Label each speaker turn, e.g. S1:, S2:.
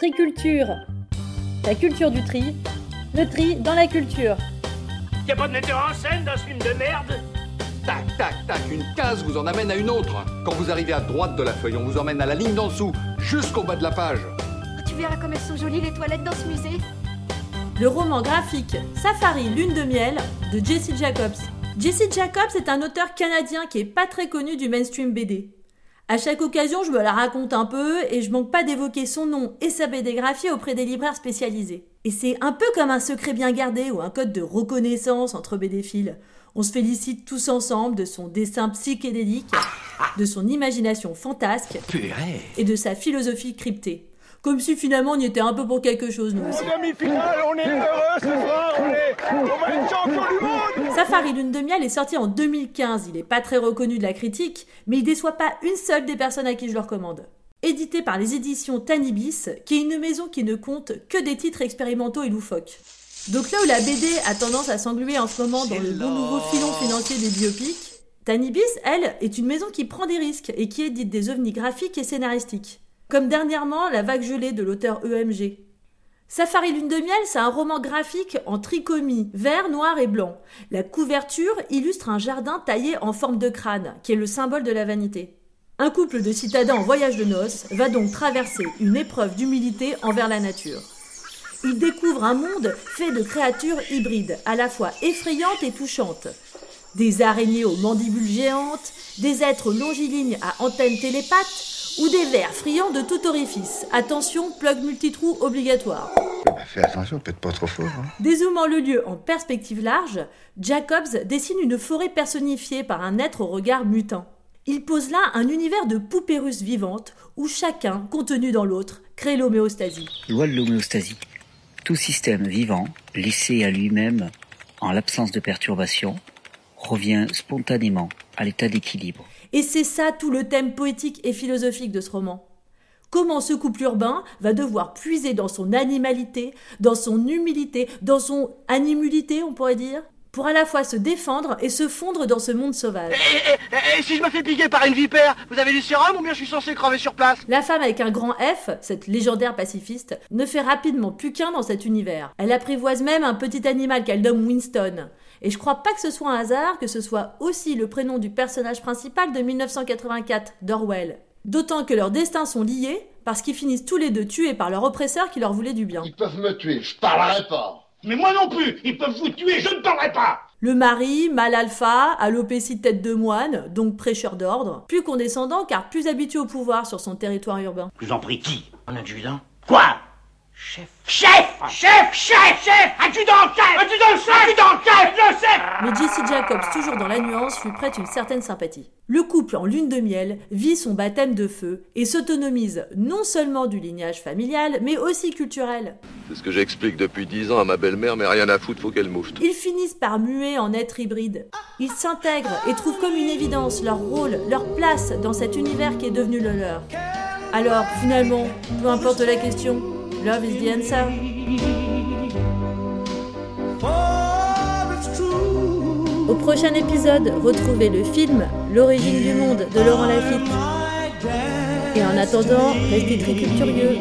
S1: Triculture. La culture du tri. Le tri dans la culture.
S2: Y'a pas de metteur en scène dans ce film de merde?
S3: Tac, tac, tac, une case vous en amène à une autre. Quand vous arrivez à droite de la feuille, on vous emmène à la ligne d'en dessous, jusqu'au bas de la page.
S4: Tu verras comme elles sont jolies les toilettes dans ce musée.
S1: Le roman graphique Safari Lune de miel de Jesse Jacobs. Jesse Jacobs est un auteur canadien qui est pas très connu du mainstream BD. À chaque occasion, je me la raconte un peu et je manque pas d'évoquer son nom et sa BD graphiée auprès des libraires spécialisés. Et c'est un peu comme un secret bien gardé ou un code de reconnaissance entre BDphiles. On se félicite tous ensemble de son dessin psychédélique, de son imagination fantasque et de sa philosophie cryptée. Comme si finalement on y était un peu pour quelque chose, nous aussi.
S2: Demi-finale, on est heureux ce soir, on est, on va être champion du monde
S1: Safari Lune de Miel est sorti en 2015. Il n'est pas très reconnu de la critique, mais il déçoit pas une seule des personnes à qui je le recommande. Édité par les éditions Tanibis, qui est une maison qui ne compte que des titres expérimentaux et loufoques. Donc là où la BD a tendance à s'engluer en ce moment dans le bon nouveau filon financier des biopics, Tanibis, elle, est une maison qui prend des risques et qui édite des ovnis graphiques et scénaristiques. Comme dernièrement La vague gelée de l'auteur EMG. Safari Lune de Miel, c'est un roman graphique en trichomie, vert, noir et blanc. La couverture illustre un jardin taillé en forme de crâne, qui est le symbole de la vanité. Un couple de citadins en voyage de noces va donc traverser une épreuve d'humilité envers la nature. Ils découvrent un monde fait de créatures hybrides, à la fois effrayantes et touchantes. Des araignées aux mandibules géantes, des êtres longilignes à antennes télépathes, ou des vers friands de tout orifice. Attention, plug multitrou obligatoire.
S5: Bah, fais attention, peut-être pas trop fort. Hein.
S1: Dézoomant le lieu en perspective large, Jacobs dessine une forêt personnifiée par un être au regard mutin. Il pose là un univers de poupées russes vivantes où chacun, contenu dans l'autre, crée l'homéostasie.
S6: Loi de l'homéostasie. Tout système vivant, laissé à lui-même en l'absence de perturbation, revient spontanément à l'état d'équilibre.
S1: Et c'est ça tout le thème poétique et philosophique de ce roman. Comment ce couple urbain va devoir puiser dans son animalité, dans son humilité, dans son animulité, on pourrait dire, pour à la fois se défendre et se fondre dans ce monde sauvage.
S2: Et, si je me fais piquer par une vipère, vous avez du sérum ou bien je suis censé crever sur place?
S1: La femme avec un grand F, cette légendaire pacifiste, ne fait rapidement plus qu'un dans cet univers. Elle apprivoise même un petit animal qu'elle nomme Winston. Et je crois pas que ce soit un hasard que ce soit aussi le prénom du personnage principal de 1984, d'Orwell. D'autant que leurs destins sont liés parce qu'ils finissent tous les deux tués par leur oppresseur qui leur voulait du bien.
S5: Ils peuvent me tuer, je parlerai pas.
S2: Mais moi non plus Ils peuvent vous tuer, je ne parlerai pas
S1: Le mari, mal alpha, alopécie tête de moine, donc prêcheur d'ordre, plus condescendant car plus habitué au pouvoir sur son territoire urbain.
S2: Je vous en prie, qui? Un adjudant? Quoi? Chef Chef Chef Chef Chef Adjudant chef Adjudant chef Adjudant chef Le chef
S1: Mais Jesse Jacobs, toujours dans la nuance, lui prête une certaine sympathie. Le couple en lune de miel vit son baptême de feu et s'autonomise non seulement du lignage familial, mais aussi culturel.
S7: C'est ce que j'explique depuis dix ans à ma belle-mère, mais rien à foutre, faut qu'elle moufte.
S1: Ils finissent par muer en êtres hybrides. Ils s'intègrent et trouvent comme une évidence leur rôle, leur place dans cet univers qui est devenu le leur. Alors, finalement, peu importe la question, love is the answer. Au prochain épisode, retrouvez le film L'origine du monde de Laurent Lafitte. Et en attendant, restez très
S8: curieux.